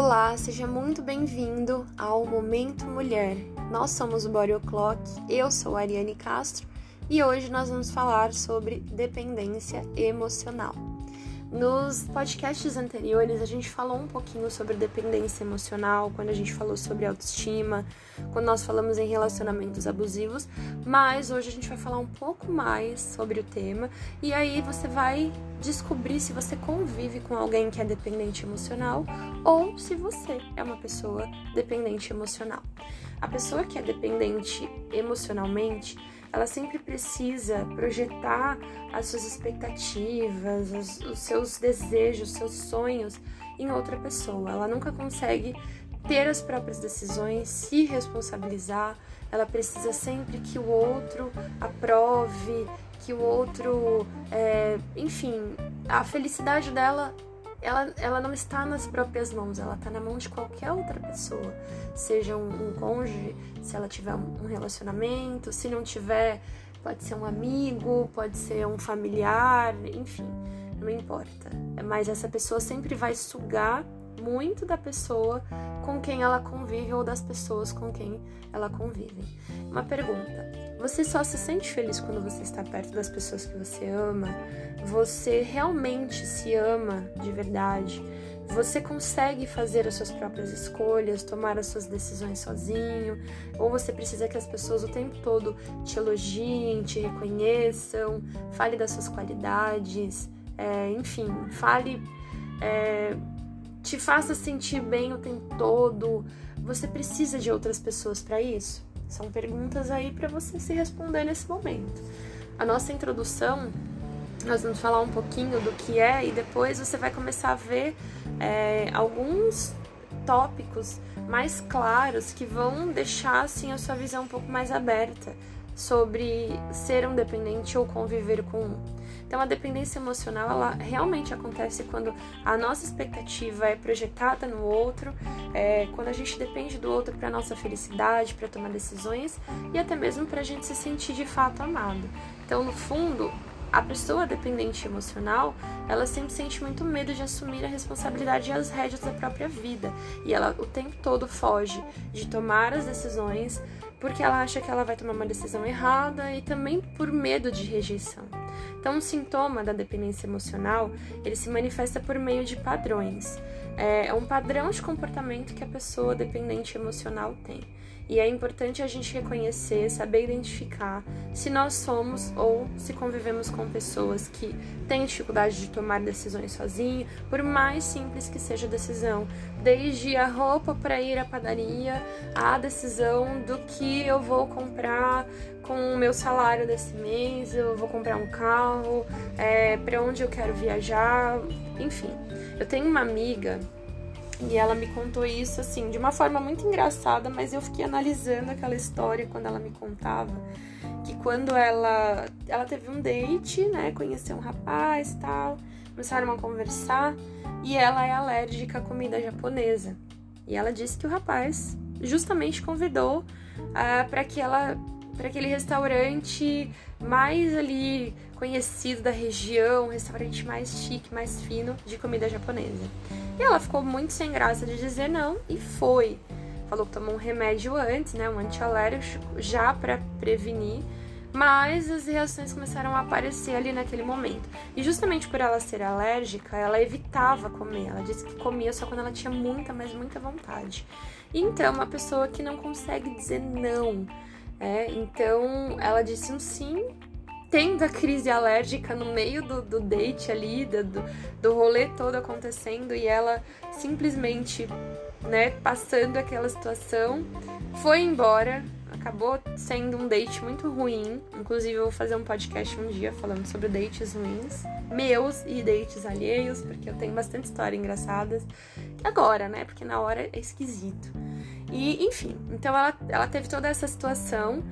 Olá, seja muito bem-vindo ao Momento Mulher. Nós somos o Body O'Clock, eu sou a Ariane Castro e hoje nós vamos falar sobre dependência emocional. Nos podcasts anteriores, a gente falou um pouquinho sobre dependência emocional, quando a gente falou sobre autoestima, quando nós falamos em relacionamentos abusivos, mas hoje a gente vai falar um pouco mais sobre o tema e aí você vai descobrir se você convive com alguém que é dependente emocional ou se você é uma pessoa dependente emocional. A pessoa que é dependente emocionalmente, ela sempre precisa projetar as suas expectativas, os, os seus desejos, os seus sonhos em outra pessoa. Ela nunca consegue ter as próprias decisões, se responsabilizar. Ela precisa sempre que o outro aprove, que o outro, é, enfim, a felicidade dela ela, ela não está nas próprias mãos, ela está na mão de qualquer outra pessoa. Seja um, um cônjuge, se ela tiver um relacionamento, se não tiver, pode ser um amigo, pode ser um familiar, enfim, não importa. Mas essa pessoa sempre vai sugar muito da pessoa com quem ela convive ou das pessoas com quem ela convive. Uma pergunta: você só se sente feliz quando você está perto das pessoas que você ama? Você realmente se ama de verdade? Você consegue fazer as suas próprias escolhas, tomar as suas decisões sozinho? Ou você precisa que as pessoas o tempo todo te elogiem, te reconheçam, fale das suas qualidades, é, enfim, fale. É, te faça sentir bem o tempo todo. Você precisa de outras pessoas para isso? São perguntas aí para você se responder nesse momento. A nossa introdução, nós vamos falar um pouquinho do que é e depois você vai começar a ver é, alguns tópicos mais claros que vão deixar assim a sua visão um pouco mais aberta sobre ser um dependente ou conviver com um. Então, a dependência emocional, ela realmente acontece quando a nossa expectativa é projetada no outro, é, quando a gente depende do outro para nossa felicidade, para tomar decisões e até mesmo para a gente se sentir de fato amado. Então, no fundo, a pessoa dependente emocional, ela sempre sente muito medo de assumir a responsabilidade e as rédeas da própria vida. E ela o tempo todo foge de tomar as decisões porque ela acha que ela vai tomar uma decisão errada e também por medo de rejeição. Então, um sintoma da dependência emocional, ele se manifesta por meio de padrões. É um padrão de comportamento que a pessoa dependente emocional tem. E é importante a gente reconhecer, saber identificar se nós somos ou se convivemos com pessoas que têm dificuldade de tomar decisões sozinho, por mais simples que seja a decisão, desde a roupa para ir à padaria, a decisão do que eu vou comprar com o meu salário desse mês, eu vou comprar um carro, é, para onde eu quero viajar, enfim. Eu tenho uma amiga e ela me contou isso assim, de uma forma muito engraçada, mas eu fiquei analisando aquela história quando ela me contava que quando ela ela teve um date, né, conheceu um rapaz, tal, começaram a conversar e ela é alérgica à comida japonesa. E ela disse que o rapaz justamente convidou uh, para que ela para aquele restaurante mais ali conhecido da região, um restaurante mais chique, mais fino de comida japonesa. E ela ficou muito sem graça de dizer não e foi. Falou que tomou um remédio antes, né, um antialérgico, já para prevenir, mas as reações começaram a aparecer ali naquele momento. E justamente por ela ser alérgica, ela evitava comer. Ela disse que comia só quando ela tinha muita, mas muita vontade. Então, uma pessoa que não consegue dizer não é, então ela disse um sim, tendo a crise alérgica no meio do, do date ali, do, do rolê todo acontecendo, e ela simplesmente, né, passando aquela situação, foi embora. Acabou sendo um date muito ruim. Inclusive, eu vou fazer um podcast um dia falando sobre dates ruins, meus e dates alheios, porque eu tenho bastante histórias engraçadas. Agora, né? Porque na hora é esquisito. E, enfim, então ela, ela teve toda essa situação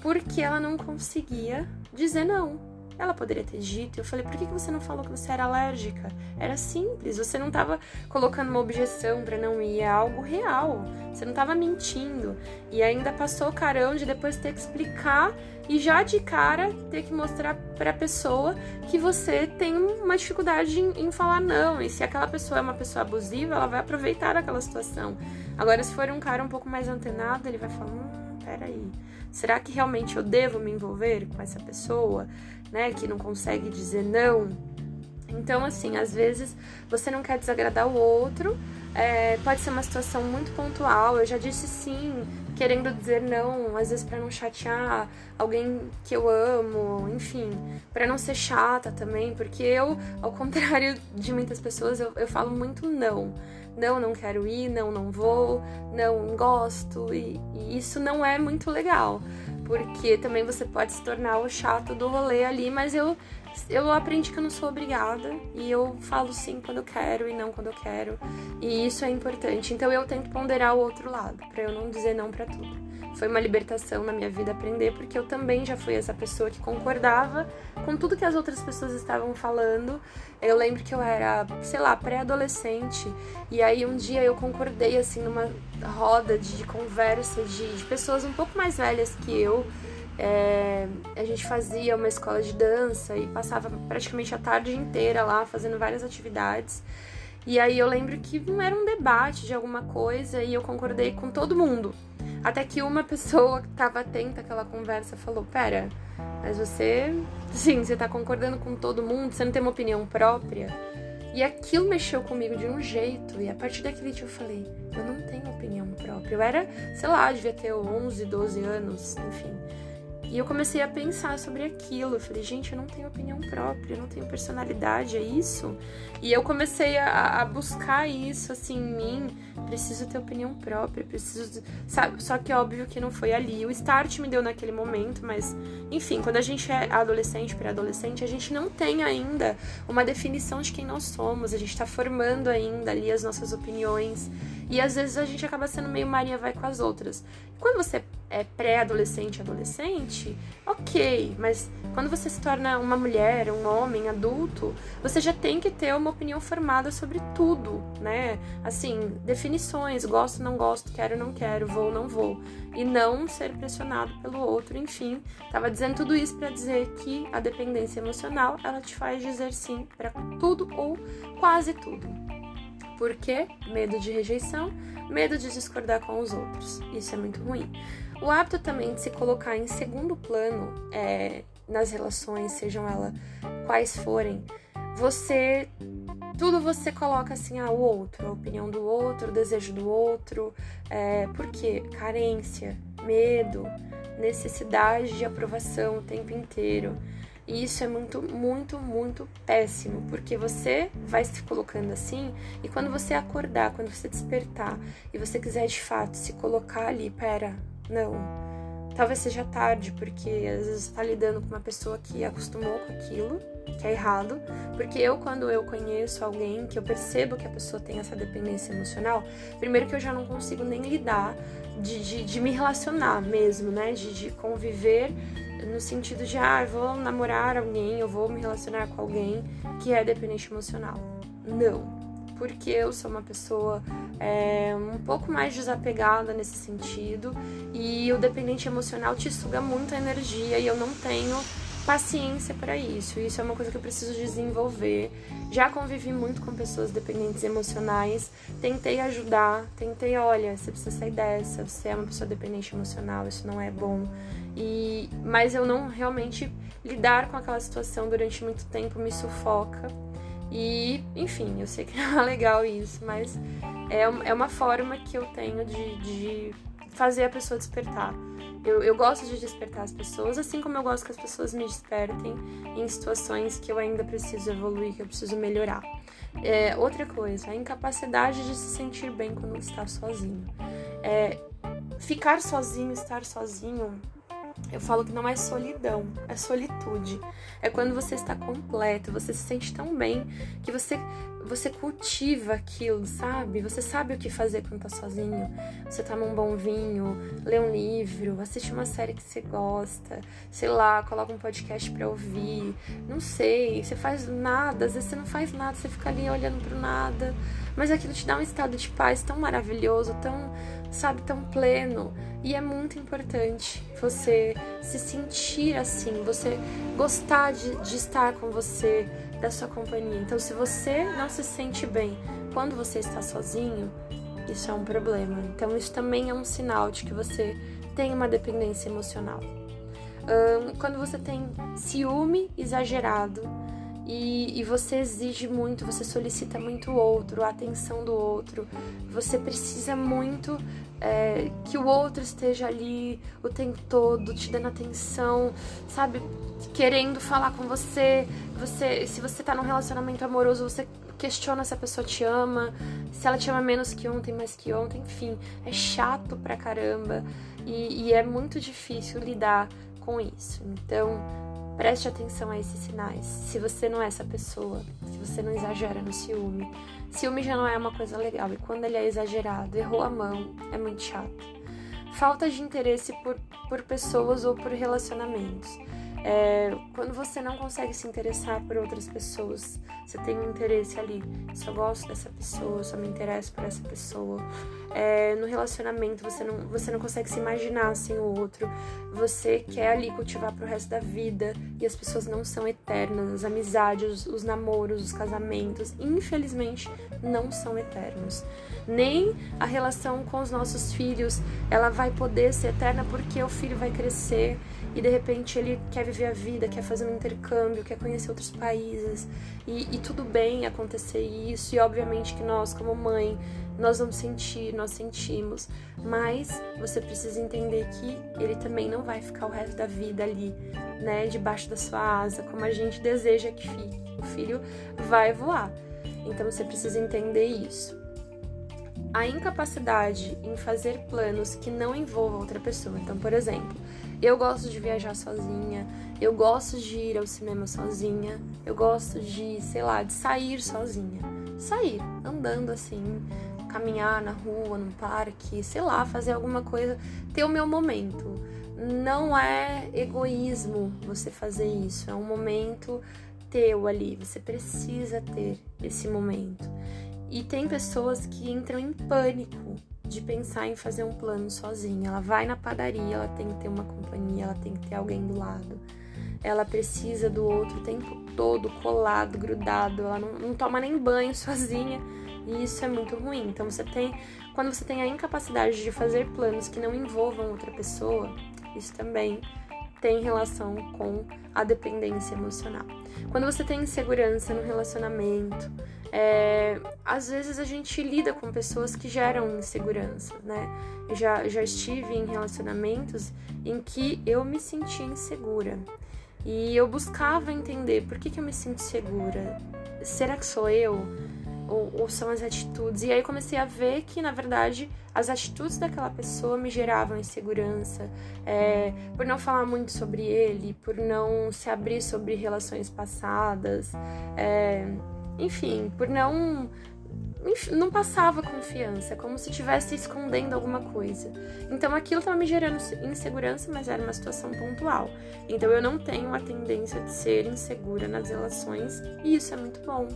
porque ela não conseguia dizer não. Ela poderia ter dito. Eu falei, por que você não falou que você era alérgica? Era simples, você não estava colocando uma objeção para não ir, é algo real. Você não estava mentindo. E ainda passou o carão de depois ter que explicar e já de cara ter que mostrar para a pessoa que você tem uma dificuldade em, em, falar não. E se aquela pessoa é uma pessoa abusiva, ela vai aproveitar aquela situação. Agora, se for um cara um pouco mais antenado, ele vai falar: hum, peraí, será que realmente eu devo me envolver com essa pessoa, né, que não consegue dizer não? Então, assim, às vezes você não quer desagradar o outro, é, pode ser uma situação muito pontual. Eu já disse sim, querendo dizer não, às vezes para não chatear alguém que eu amo, enfim, para não ser chata também, porque eu, ao contrário de muitas pessoas, eu, eu falo muito não. Não, não quero ir, não, não vou, não gosto, e, e isso não é muito legal, porque também você pode se tornar o chato do rolê ali, mas eu eu aprendi que eu não sou obrigada e eu falo sim quando eu quero e não quando eu quero. E isso é importante. Então eu tento ponderar o outro lado, para eu não dizer não para tudo. Foi uma libertação na minha vida aprender, porque eu também já fui essa pessoa que concordava com tudo que as outras pessoas estavam falando. Eu lembro que eu era, sei lá, pré-adolescente, e aí um dia eu concordei, assim, numa roda de conversa de, de pessoas um pouco mais velhas que eu é, a gente fazia uma escola de dança e passava praticamente a tarde inteira lá fazendo várias atividades. E aí eu lembro que não era um debate de alguma coisa e eu concordei com todo mundo. Até que uma pessoa que estava atenta àquela conversa falou: Pera, mas você, sim, você tá concordando com todo mundo, você não tem uma opinião própria? E aquilo mexeu comigo de um jeito. E a partir daquele dia eu falei: Eu não tenho opinião própria. Eu era, sei lá, devia ter 11, 12 anos, enfim. E eu comecei a pensar sobre aquilo. Eu falei, gente, eu não tenho opinião própria, eu não tenho personalidade, é isso? E eu comecei a, a buscar isso, assim, em mim. Preciso ter opinião própria, preciso. Sabe? Só que óbvio que não foi ali. O start me deu naquele momento, mas, enfim, quando a gente é adolescente, pré-adolescente, a gente não tem ainda uma definição de quem nós somos. A gente tá formando ainda ali as nossas opiniões. E às vezes a gente acaba sendo meio Maria vai com as outras. Quando você é pré-adolescente, adolescente, ok, mas quando você se torna uma mulher, um homem, adulto, você já tem que ter uma opinião formada sobre tudo, né? Assim, definições, gosto, não gosto, quero, não quero, vou, não vou. E não ser pressionado pelo outro, enfim. Tava dizendo tudo isso para dizer que a dependência emocional, ela te faz dizer sim para tudo ou quase tudo. Por quê? Medo de rejeição, medo de discordar com os outros. Isso é muito ruim. O hábito também de se colocar em segundo plano é, nas relações, sejam elas quais forem, você. Tudo você coloca assim, ah, o outro, a opinião do outro, o desejo do outro. É, por quê? Carência, medo, necessidade de aprovação o tempo inteiro. E isso é muito, muito, muito péssimo, porque você vai se colocando assim, e quando você acordar, quando você despertar, e você quiser de fato se colocar ali, pera, não. Talvez seja tarde, porque às vezes você tá lidando com uma pessoa que acostumou com aquilo, que é errado. Porque eu, quando eu conheço alguém, que eu percebo que a pessoa tem essa dependência emocional, primeiro que eu já não consigo nem lidar de, de, de me relacionar mesmo, né? De, de conviver no sentido de, ah, eu vou namorar alguém, eu vou me relacionar com alguém que é dependente emocional. Não. Porque eu sou uma pessoa é, um pouco mais desapegada nesse sentido e o dependente emocional te suga muito a energia e eu não tenho paciência para isso. Isso é uma coisa que eu preciso desenvolver. Já convivi muito com pessoas dependentes emocionais, tentei ajudar, tentei, olha, você precisa sair dessa, você é uma pessoa dependente emocional, isso não é bom. E mas eu não realmente lidar com aquela situação durante muito tempo me sufoca. E, enfim, eu sei que não é legal isso, mas é, é uma forma que eu tenho de, de fazer a pessoa despertar. Eu, eu gosto de despertar as pessoas, assim como eu gosto que as pessoas me despertem em situações que eu ainda preciso evoluir, que eu preciso melhorar. É, outra coisa, a incapacidade de se sentir bem quando está sozinho. É, ficar sozinho, estar sozinho, eu falo que não é solidão, é solitude. É quando você está completo, você se sente tão bem que você você cultiva aquilo, sabe? Você sabe o que fazer quando tá sozinho. Você toma um bom vinho, lê um livro, assiste uma série que você gosta, sei lá, coloca um podcast pra ouvir. Não sei, você faz nada, às vezes você não faz nada, você fica ali olhando pro nada. Mas aquilo te dá um estado de paz tão maravilhoso, tão, sabe, tão pleno. E é muito importante você se sentir assim, você gostar de, de estar com você da sua companhia. Então, se você não se sente bem quando você está sozinho, isso é um problema. Então, isso também é um sinal de que você tem uma dependência emocional. Um, quando você tem ciúme exagerado e, e, você exige muito, você solicita muito o outro, a atenção do outro, você precisa muito é, que o outro esteja ali o tempo todo, te dando atenção, sabe? Querendo falar com você. Você, se você tá num relacionamento amoroso, você questiona se a pessoa te ama, se ela te ama menos que ontem, mais que ontem, enfim, é chato pra caramba e, e é muito difícil lidar com isso. Então, preste atenção a esses sinais. Se você não é essa pessoa, se você não exagera no ciúme, Ciúme já não é uma coisa legal e quando ele é exagerado, errou a mão, é muito chato. Falta de interesse por, por pessoas ou por relacionamentos. É, quando você não consegue se interessar por outras pessoas, você tem um interesse ali. Só gosto dessa pessoa, só me interesso por essa pessoa. É, no relacionamento você não, você não consegue se imaginar sem o outro. Você quer ali cultivar pro resto da vida e as pessoas não são eternas. As amizades, os, os namoros, os casamentos, infelizmente, não são eternos. Nem a relação com os nossos filhos, ela vai poder ser eterna porque o filho vai crescer e de repente ele quer viver a vida, quer fazer um intercâmbio, quer conhecer outros países e, e tudo bem acontecer isso e obviamente que nós como mãe nós vamos sentir, nós sentimos, mas você precisa entender que ele também não vai ficar o resto da vida ali, né, debaixo da sua asa, como a gente deseja que fique. O filho vai voar. Então você precisa entender isso. A incapacidade em fazer planos que não envolvam outra pessoa. Então, por exemplo, eu gosto de viajar sozinha, eu gosto de ir ao cinema sozinha, eu gosto de, sei lá, de sair sozinha. Sair, andando assim, caminhar na rua, no parque, sei lá, fazer alguma coisa, ter o meu momento. Não é egoísmo você fazer isso, é um momento teu ali, você precisa ter esse momento. E tem pessoas que entram em pânico de pensar em fazer um plano sozinha. Ela vai na padaria, ela tem que ter uma companhia, ela tem que ter alguém do lado. Ela precisa do outro o tempo todo, colado, grudado. Ela não, não toma nem banho sozinha. E isso é muito ruim. Então você tem. Quando você tem a incapacidade de fazer planos que não envolvam outra pessoa, isso também tem relação com a dependência emocional. Quando você tem insegurança no relacionamento, é, às vezes a gente lida com pessoas que geram insegurança, né? Eu já, já estive em relacionamentos em que eu me sentia insegura. E eu buscava entender por que, que eu me sinto segura. Será que sou eu? Ou, ou, são as atitudes? E aí comecei a ver que, na verdade, as atitudes daquela pessoa me geravam insegurança, é, por não falar muito sobre ele, por não se abrir sobre relações passadas. É, enfim, por não não passava confiança, como se estivesse escondendo alguma coisa. Então aquilo estava me gerando insegurança, mas era uma situação pontual. Então eu não tenho a tendência de ser insegura nas relações e isso é muito bom.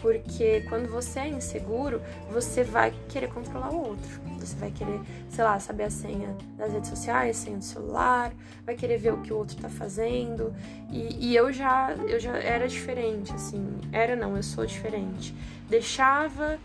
Porque quando você é inseguro, você vai querer controlar o outro. Você vai querer, sei lá, saber a senha das redes sociais, senha do celular, vai querer ver o que o outro tá fazendo. E, e eu já eu já era diferente, assim. Era não, eu sou diferente. Deixava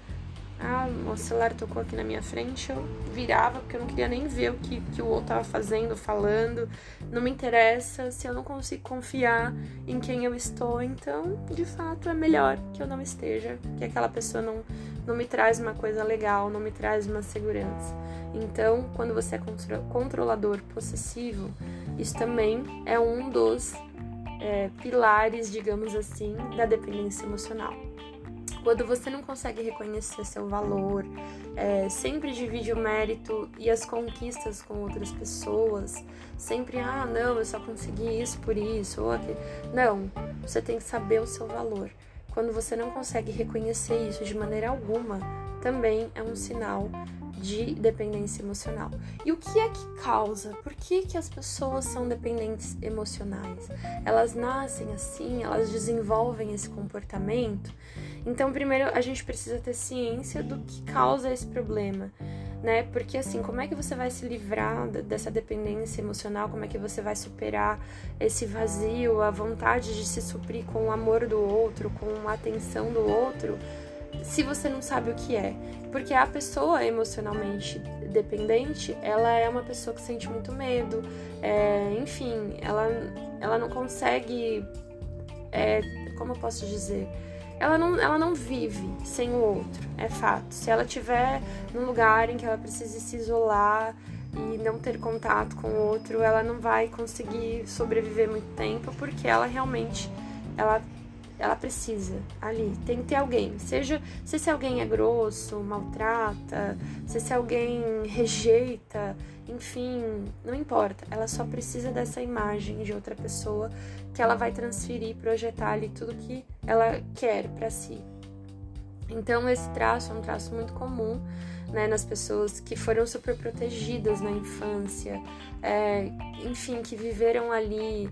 ah, o celular tocou aqui na minha frente, eu virava porque eu não queria nem ver o que, que o outro tava fazendo, falando. Não me interessa se eu não consigo confiar em quem eu estou, então de fato é melhor que eu não esteja, que aquela pessoa não, não me traz uma coisa legal, não me traz uma segurança. Então, quando você é controlador possessivo, isso também é um dos é, pilares, digamos assim, da dependência emocional. Quando você não consegue reconhecer seu valor, é, sempre divide o mérito e as conquistas com outras pessoas, sempre, ah, não, eu só consegui isso por isso, ou aquilo. Não, você tem que saber o seu valor. quando você não consegue reconhecer isso de maneira alguma, também é um sinal de dependência emocional. E o que é que causa? Por que, que as pessoas são dependentes emocionais? Elas nascem assim, elas desenvolvem esse comportamento. Então, primeiro a gente precisa ter ciência do que causa esse problema. Né? Porque assim, como é que você vai se livrar dessa dependência emocional? Como é que você vai superar esse vazio, a vontade de se suprir com o amor do outro, com a atenção do outro? Se você não sabe o que é. Porque a pessoa emocionalmente dependente, ela é uma pessoa que sente muito medo, é, enfim, ela, ela não consegue. É, como eu posso dizer? Ela não, ela não vive sem o outro, é fato. Se ela estiver num lugar em que ela precisa se isolar e não ter contato com o outro, ela não vai conseguir sobreviver muito tempo porque ela realmente ela ela precisa ali. Tem que ter alguém. Seja se esse alguém é grosso, maltrata, se esse alguém rejeita, enfim, não importa. Ela só precisa dessa imagem de outra pessoa que ela vai transferir, projetar ali tudo que ela quer para si. Então esse traço é um traço muito comum né, nas pessoas que foram super protegidas na infância, é, enfim, que viveram ali,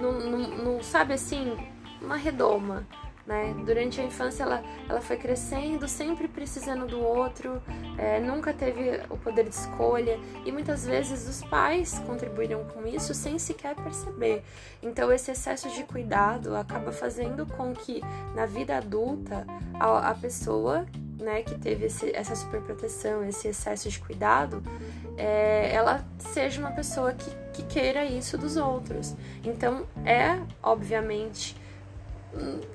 no, no, no, sabe assim, uma redoma. Né? Durante a infância ela, ela foi crescendo, sempre precisando do outro, é, nunca teve o poder de escolha e muitas vezes os pais contribuíram com isso sem sequer perceber. Então esse excesso de cuidado acaba fazendo com que na vida adulta a, a pessoa né, que teve esse, essa superproteção, esse excesso de cuidado, é, ela seja uma pessoa que, que queira isso dos outros. Então é, obviamente,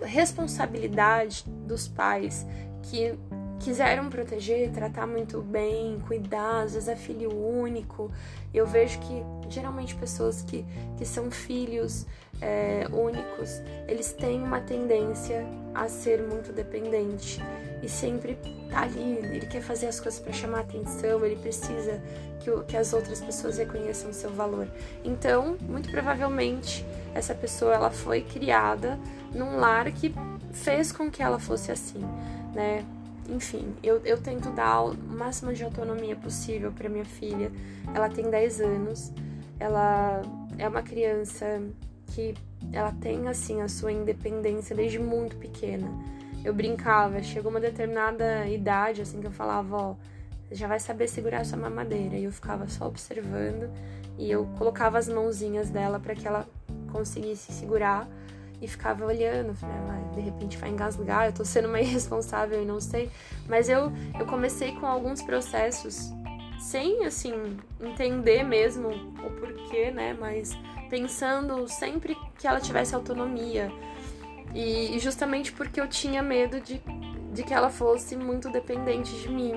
responsabilidade dos pais que quiseram proteger, tratar muito bem, cuidar, às vezes é filho único. Eu vejo que geralmente pessoas que, que são filhos é, únicos, eles têm uma tendência a ser muito dependente e sempre tá ali, ele quer fazer as coisas para chamar atenção, ele precisa que, que as outras pessoas reconheçam o seu valor. Então, muito provavelmente, essa pessoa ela foi criada num lar que fez com que ela fosse assim, né? Enfim, eu, eu tento dar o máximo de autonomia possível para minha filha. Ela tem 10 anos, ela é uma criança que ela tem assim a sua independência desde muito pequena. Eu brincava, chegou uma determinada idade assim que eu falava, ó, já vai saber segurar sua mamadeira. E eu ficava só observando e eu colocava as mãozinhas dela para que ela conseguisse segurar e ficava olhando, falei, ah, de repente vai engasgar, eu tô sendo uma irresponsável e não sei. Mas eu, eu comecei com alguns processos sem, assim, entender mesmo o porquê, né? Mas pensando sempre que ela tivesse autonomia. E, e justamente porque eu tinha medo de, de que ela fosse muito dependente de mim.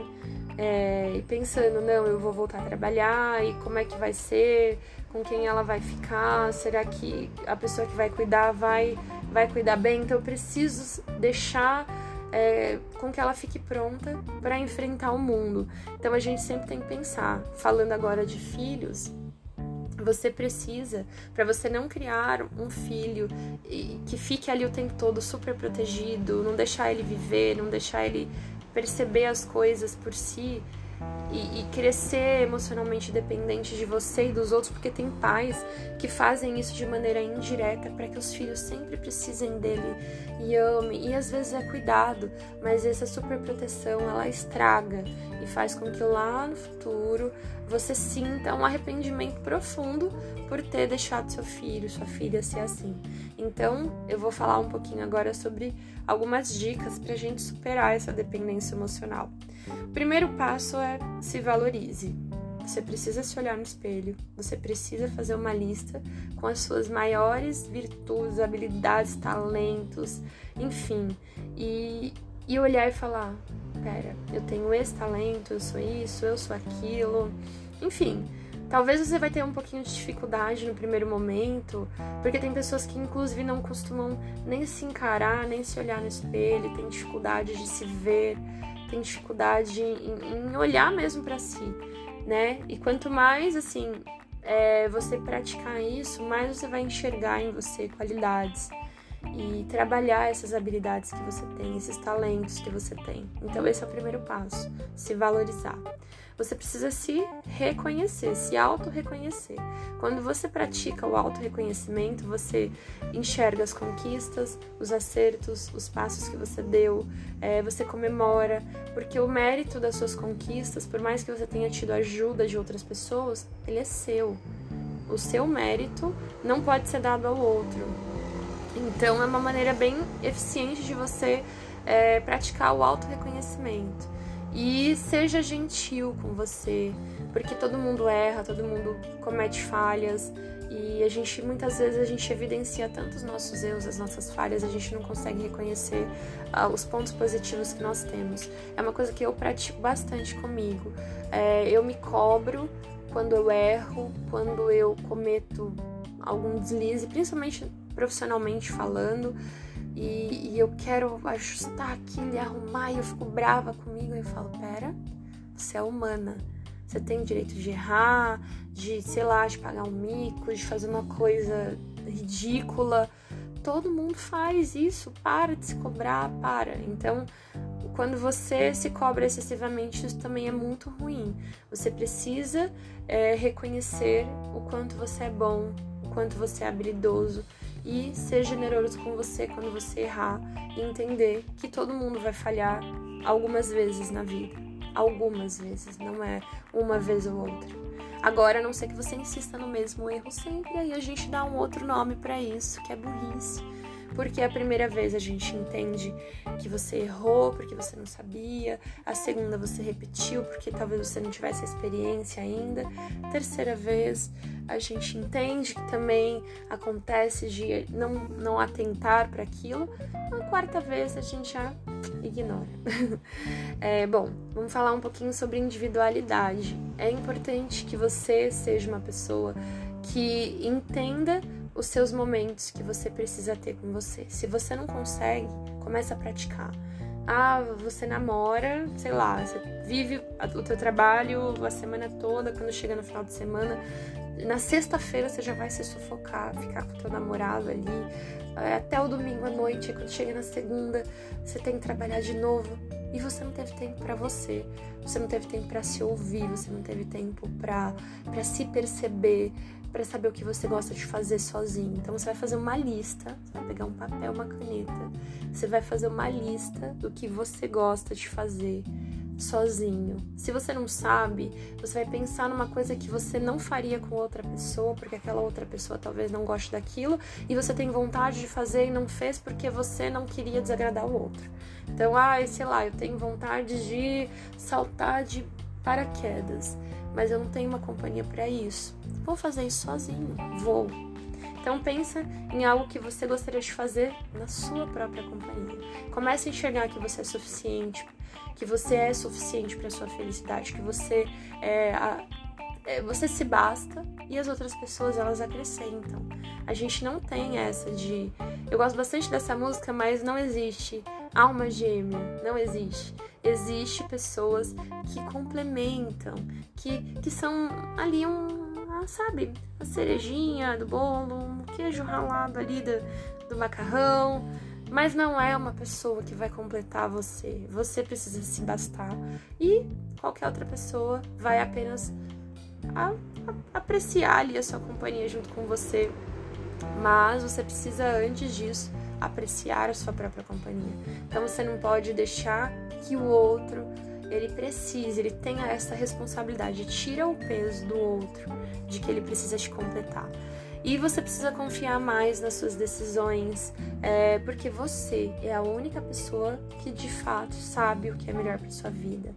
É, e pensando, não, eu vou voltar a trabalhar e como é que vai ser, com quem ela vai ficar, será que a pessoa que vai cuidar vai, vai cuidar bem? Então eu preciso deixar é, com que ela fique pronta para enfrentar o mundo. Então a gente sempre tem que pensar, falando agora de filhos, você precisa, para você não criar um filho que fique ali o tempo todo super protegido, não deixar ele viver, não deixar ele perceber as coisas por si e, e, crescer emocionalmente dependente de você e dos outros, porque tem pais que fazem isso de maneira indireta para que os filhos sempre precisem dele e amem, e às vezes é cuidado, mas essa superproteção ela estraga e faz com que lá no futuro você sinta um arrependimento profundo por ter deixado seu filho, sua filha ser assim. Então, eu vou falar um pouquinho agora sobre algumas dicas para a gente superar essa dependência emocional. O primeiro passo é se valorize. Você precisa se olhar no espelho, você precisa fazer uma lista com as suas maiores virtudes, habilidades, talentos, enfim, e, e olhar e falar: pera, eu tenho esse talento, eu sou isso, eu sou aquilo, enfim Talvez você vai ter um pouquinho de dificuldade no primeiro momento, porque tem pessoas que inclusive não costumam nem se encarar, nem se olhar no espelho, tem dificuldade de se ver, tem dificuldade em, em olhar mesmo para si, né? E quanto mais assim é, você praticar isso, mais você vai enxergar em você qualidades. E trabalhar essas habilidades que você tem, esses talentos que você tem. Então, esse é o primeiro passo: se valorizar. Você precisa se reconhecer, se auto-reconhecer. Quando você pratica o auto-reconhecimento, você enxerga as conquistas, os acertos, os passos que você deu, é, você comemora, porque o mérito das suas conquistas, por mais que você tenha tido ajuda de outras pessoas, ele é seu. O seu mérito não pode ser dado ao outro. Então, é uma maneira bem eficiente de você é, praticar o auto-reconhecimento. E seja gentil com você, porque todo mundo erra, todo mundo comete falhas e a gente muitas vezes a gente evidencia tantos nossos erros, as nossas falhas, a gente não consegue reconhecer uh, os pontos positivos que nós temos. É uma coisa que eu pratico bastante comigo. É, eu me cobro quando eu erro, quando eu cometo algum deslize, principalmente profissionalmente falando e, e eu quero ajustar aquilo e arrumar e eu fico brava comigo e falo, pera, você é humana. Você tem o direito de errar, de, sei lá, de pagar um mico, de fazer uma coisa ridícula. Todo mundo faz isso. Para de se cobrar, para. Então, quando você se cobra excessivamente, isso também é muito ruim. Você precisa é, reconhecer o quanto você é bom, o quanto você é habilidoso, e ser generoso com você quando você errar e entender que todo mundo vai falhar algumas vezes na vida. Algumas vezes, não é uma vez ou outra. Agora, a não ser que você insista no mesmo erro sempre, aí a gente dá um outro nome para isso, que é burrice porque a primeira vez a gente entende que você errou porque você não sabia, a segunda você repetiu porque talvez você não tivesse a experiência ainda, a terceira vez a gente entende que também acontece de não, não atentar para aquilo, a quarta vez a gente já ignora. é, bom, vamos falar um pouquinho sobre individualidade. É importante que você seja uma pessoa que entenda os seus momentos que você precisa ter com você. Se você não consegue, começa a praticar. Ah, você namora, sei lá, você vive o teu trabalho a semana toda, quando chega no final de semana, na sexta-feira você já vai se sufocar, ficar com o teu namorado ali, é, até o domingo à noite, quando chega na segunda, você tem que trabalhar de novo e você não teve tempo para você, você não teve tempo para se ouvir, você não teve tempo para se perceber, para saber o que você gosta de fazer sozinho. Então você vai fazer uma lista, você vai pegar um papel, uma caneta, você vai fazer uma lista do que você gosta de fazer sozinho. Se você não sabe, você vai pensar numa coisa que você não faria com outra pessoa, porque aquela outra pessoa talvez não goste daquilo, e você tem vontade de fazer e não fez porque você não queria desagradar o outro. Então, ah, sei lá, eu tenho vontade de saltar de paraquedas mas eu não tenho uma companhia para isso. Vou fazer isso sozinho, vou. Então pensa em algo que você gostaria de fazer na sua própria companhia. Comece a enxergar que você é suficiente, que você é suficiente para sua felicidade, que você é, a, é, você se basta e as outras pessoas elas acrescentam. A gente não tem essa de eu gosto bastante dessa música, mas não existe alma gêmea, não existe existe pessoas que complementam, que, que são ali um, sabe, a cerejinha do bolo, um queijo ralado ali do, do macarrão, mas não é uma pessoa que vai completar você. Você precisa se bastar e qualquer outra pessoa vai apenas a, a, apreciar ali a sua companhia junto com você. Mas você precisa, antes disso, apreciar a sua própria companhia. Então você não pode deixar que o outro ele precise, ele tenha essa responsabilidade, tira o peso do outro, de que ele precisa te completar. E você precisa confiar mais nas suas decisões, é, porque você é a única pessoa que de fato sabe o que é melhor para sua vida.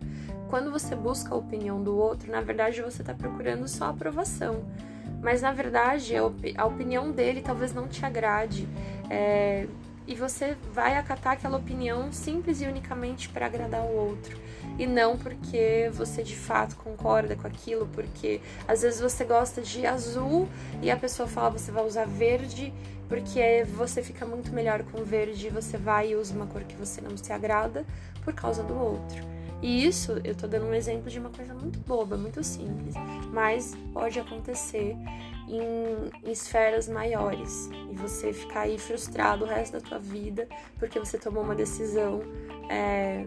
Quando você busca a opinião do outro, na verdade você está procurando só aprovação. Mas na verdade a opinião dele talvez não te agrade. É, e você vai acatar aquela opinião simples e unicamente para agradar o outro e não porque você de fato concorda com aquilo, porque às vezes você gosta de azul e a pessoa fala você vai usar verde porque você fica muito melhor com verde e você vai e usa uma cor que você não se agrada por causa do outro. E isso eu tô dando um exemplo de uma coisa muito boba, muito simples, mas pode acontecer em, esferas maiores e você ficar aí frustrado o resto da tua vida porque você tomou uma decisão é,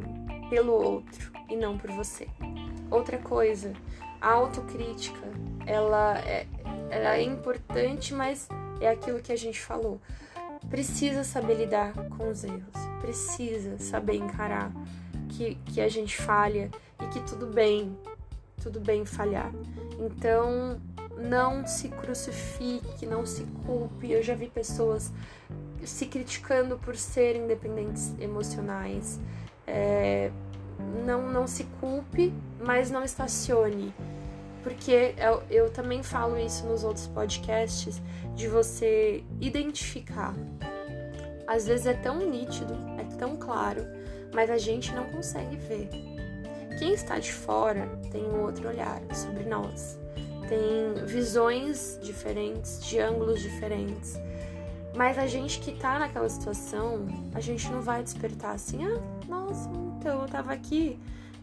pelo outro e não por você. Outra coisa, a autocrítica, ela é, ela é importante, mas é aquilo que a gente falou. Precisa saber lidar com os erros, precisa saber encarar que, que a gente falha e que tudo bem, tudo bem falhar. Então, não se crucifique, não se culpe. Eu já vi pessoas se criticando por serem independentes emocionais. É, não, não se culpe, mas não estacione. Porque eu, eu também falo isso nos outros podcasts, de você identificar. Às vezes é tão nítido, é tão claro, mas a gente não consegue ver. Quem está de fora tem um outro olhar sobre nós, tem visões diferentes, de ângulos diferentes. Mas a gente que tá naquela situação, a gente não vai despertar assim, ah, nossa, então eu tava aqui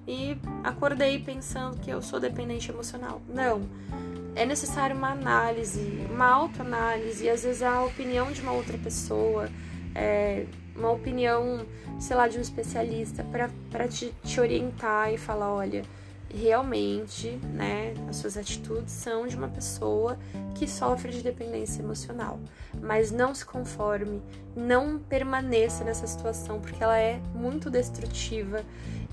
e acordei pensando que eu sou dependente emocional. Não. É necessário uma análise, uma autoanálise, e às vezes a opinião de uma outra pessoa, é, uma opinião, sei lá, de um especialista para te, te orientar e falar, olha, realmente, né, as suas atitudes são de uma pessoa que sofre de dependência emocional. Mas não se conforme, não permaneça nessa situação, porque ela é muito destrutiva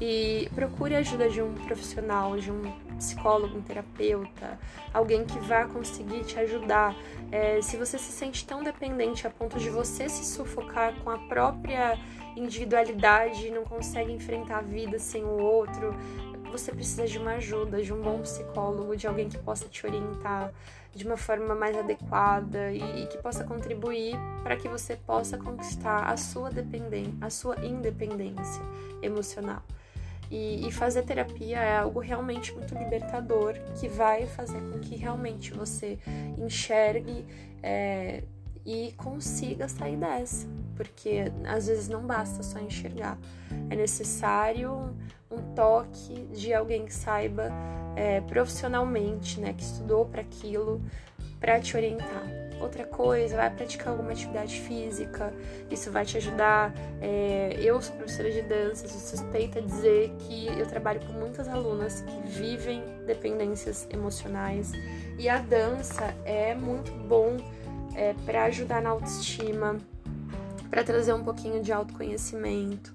e procure a ajuda de um profissional, de um psicólogo, um terapeuta, alguém que vá conseguir te ajudar. É, se você se sente tão dependente a ponto de você se sufocar com a própria individualidade e não consegue enfrentar a vida sem o outro, você precisa de uma ajuda, de um bom psicólogo, de alguém que possa te orientar de uma forma mais adequada e, e que possa contribuir para que você possa conquistar a sua a sua independência emocional. E, e, fazer terapia é algo realmente muito libertador que vai fazer com que realmente você enxergue é, e consiga sair dessa, porque às vezes não basta só enxergar, é necessário um toque de alguém que saiba é, profissionalmente, né, que estudou para aquilo, para te orientar. Outra coisa, vai praticar alguma atividade física, isso vai te ajudar. É, eu sou professora de dança, sou suspeita dizer que eu trabalho com muitas alunas que vivem dependências emocionais e a dança é muito bom é, para ajudar na autoestima, para trazer um pouquinho de autoconhecimento.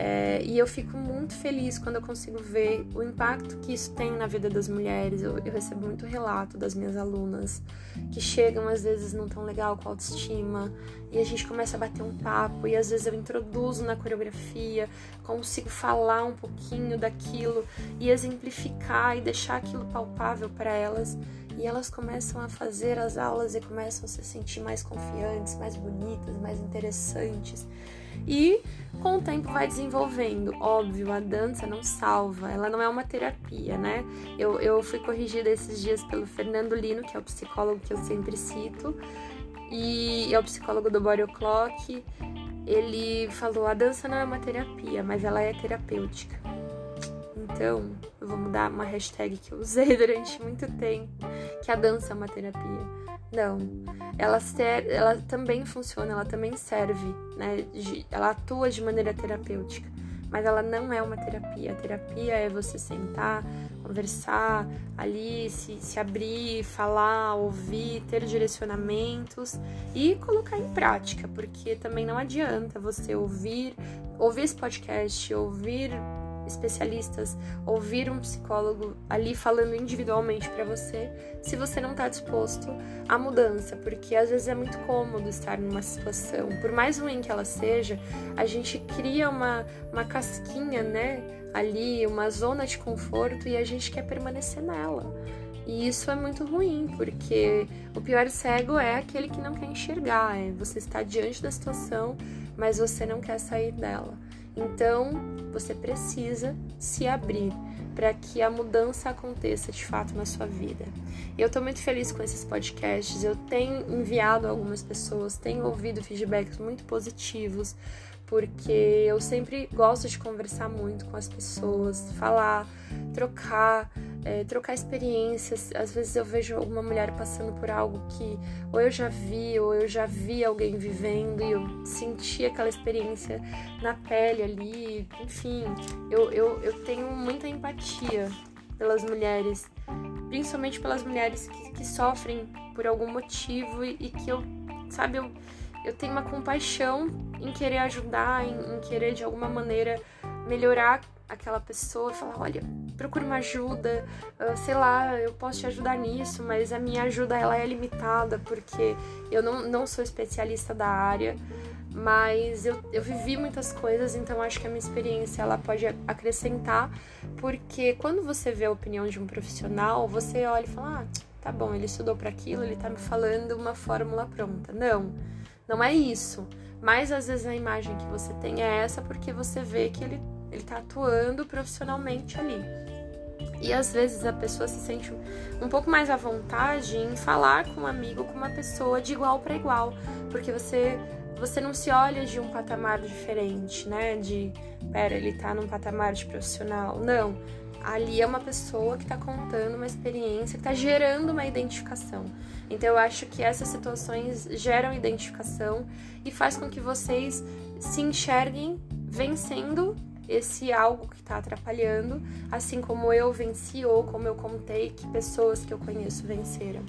É, e eu fico muito feliz quando eu consigo ver o impacto que isso tem na vida das mulheres. Eu, eu, recebo muito relato das minhas alunas que chegam, às vezes, não tão legal com a autoestima, e a gente começa a bater um papo, e às vezes eu introduzo na coreografia, consigo falar um pouquinho daquilo e exemplificar e deixar aquilo palpável para elas. E elas começam a fazer as aulas e começam a se sentir mais confiantes, mais bonitas, mais interessantes. E com o tempo vai desenvolvendo. Óbvio, a dança não salva, ela não é uma terapia, né? Eu, eu fui corrigida esses dias pelo Fernando Lino, que é o psicólogo que eu sempre cito, e é o psicólogo do Body Clock. Ele falou: a dança não é uma terapia, mas ela é terapêutica. Então, eu vou mudar uma hashtag que eu usei durante muito tempo, que a dança é uma terapia. Não, ela, ser, ela também funciona, ela também serve, né? De, ela atua de maneira terapêutica, mas ela não é uma terapia. A terapia é você sentar, conversar ali, se, se abrir, falar, ouvir, ter direcionamentos e colocar em prática, porque também não adianta você ouvir, ouvir esse podcast, ouvir especialistas, ouvir um psicólogo ali falando individualmente para você, se você não está disposto à mudança, porque às vezes é muito cômodo estar numa situação, por mais ruim que ela seja, a gente cria uma, uma casquinha, né, ali, uma zona de conforto e a gente quer permanecer nela. E isso é muito ruim, porque o pior cego é aquele que não quer enxergar, é você está diante da situação, mas você não quer sair dela. Então, você precisa se abrir para que a mudança aconteça de fato na sua vida. Eu estou muito feliz com esses podcasts. Eu tenho enviado a algumas pessoas, tenho ouvido feedbacks muito positivos, porque eu sempre gosto de conversar muito com as pessoas, falar, trocar, é, trocar experiências. Às vezes eu vejo alguma mulher passando por algo que ou eu já vi, ou eu já vi alguém vivendo e eu senti aquela experiência na pele ali. Enfim, eu, eu, eu tenho muita empatia pelas mulheres, principalmente pelas mulheres que, que sofrem por algum motivo e, e que eu, sabe, eu, eu tenho uma compaixão em querer ajudar, em, em querer de alguma maneira melhorar aquela pessoa falar, olha, procura uma ajuda, uh, sei lá, eu posso te ajudar nisso, mas a minha ajuda ela é limitada porque eu não, não sou especialista da área, mas eu, eu vivi muitas coisas, então acho que a minha experiência ela pode acrescentar, porque quando você vê a opinião de um profissional, você olha e fala, ah, tá bom, ele estudou para aquilo, ele tá me falando uma fórmula pronta. Não, não é isso. Mas às vezes a imagem que você tem é essa porque você vê que ele ele tá atuando profissionalmente ali. E às vezes a pessoa se sente um pouco mais à vontade em falar com um amigo, com uma pessoa de igual para igual, porque você você não se olha de um patamar diferente, né? De, pera, ele tá num patamar de profissional. Não. Ali é uma pessoa que está contando uma experiência, que está gerando uma identificação. Então eu acho que essas situações geram identificação e faz com que vocês se enxerguem vencendo esse algo que está atrapalhando, assim como eu venci ou como eu contei que pessoas que eu conheço venceram.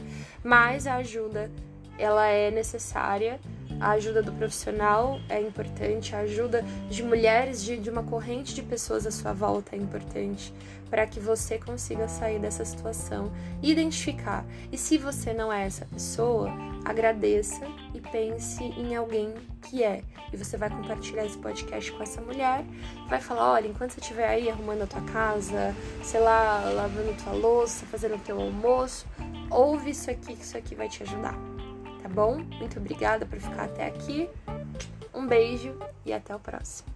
Mas a ajuda, ela é necessária, a ajuda do profissional é importante, a ajuda de mulheres, de, de uma corrente de pessoas à sua volta é importante, para que você consiga sair dessa situação e identificar. E se você não é essa pessoa, agradeça e pense em alguém que é. E você vai compartilhar esse podcast com essa mulher, vai falar, olha, enquanto você estiver aí arrumando a tua casa, sei lá, lavando tua louça, fazendo o teu almoço, ouve isso aqui, que isso aqui vai te ajudar tá bom? Muito obrigada por ficar até aqui. Um beijo e até o próximo.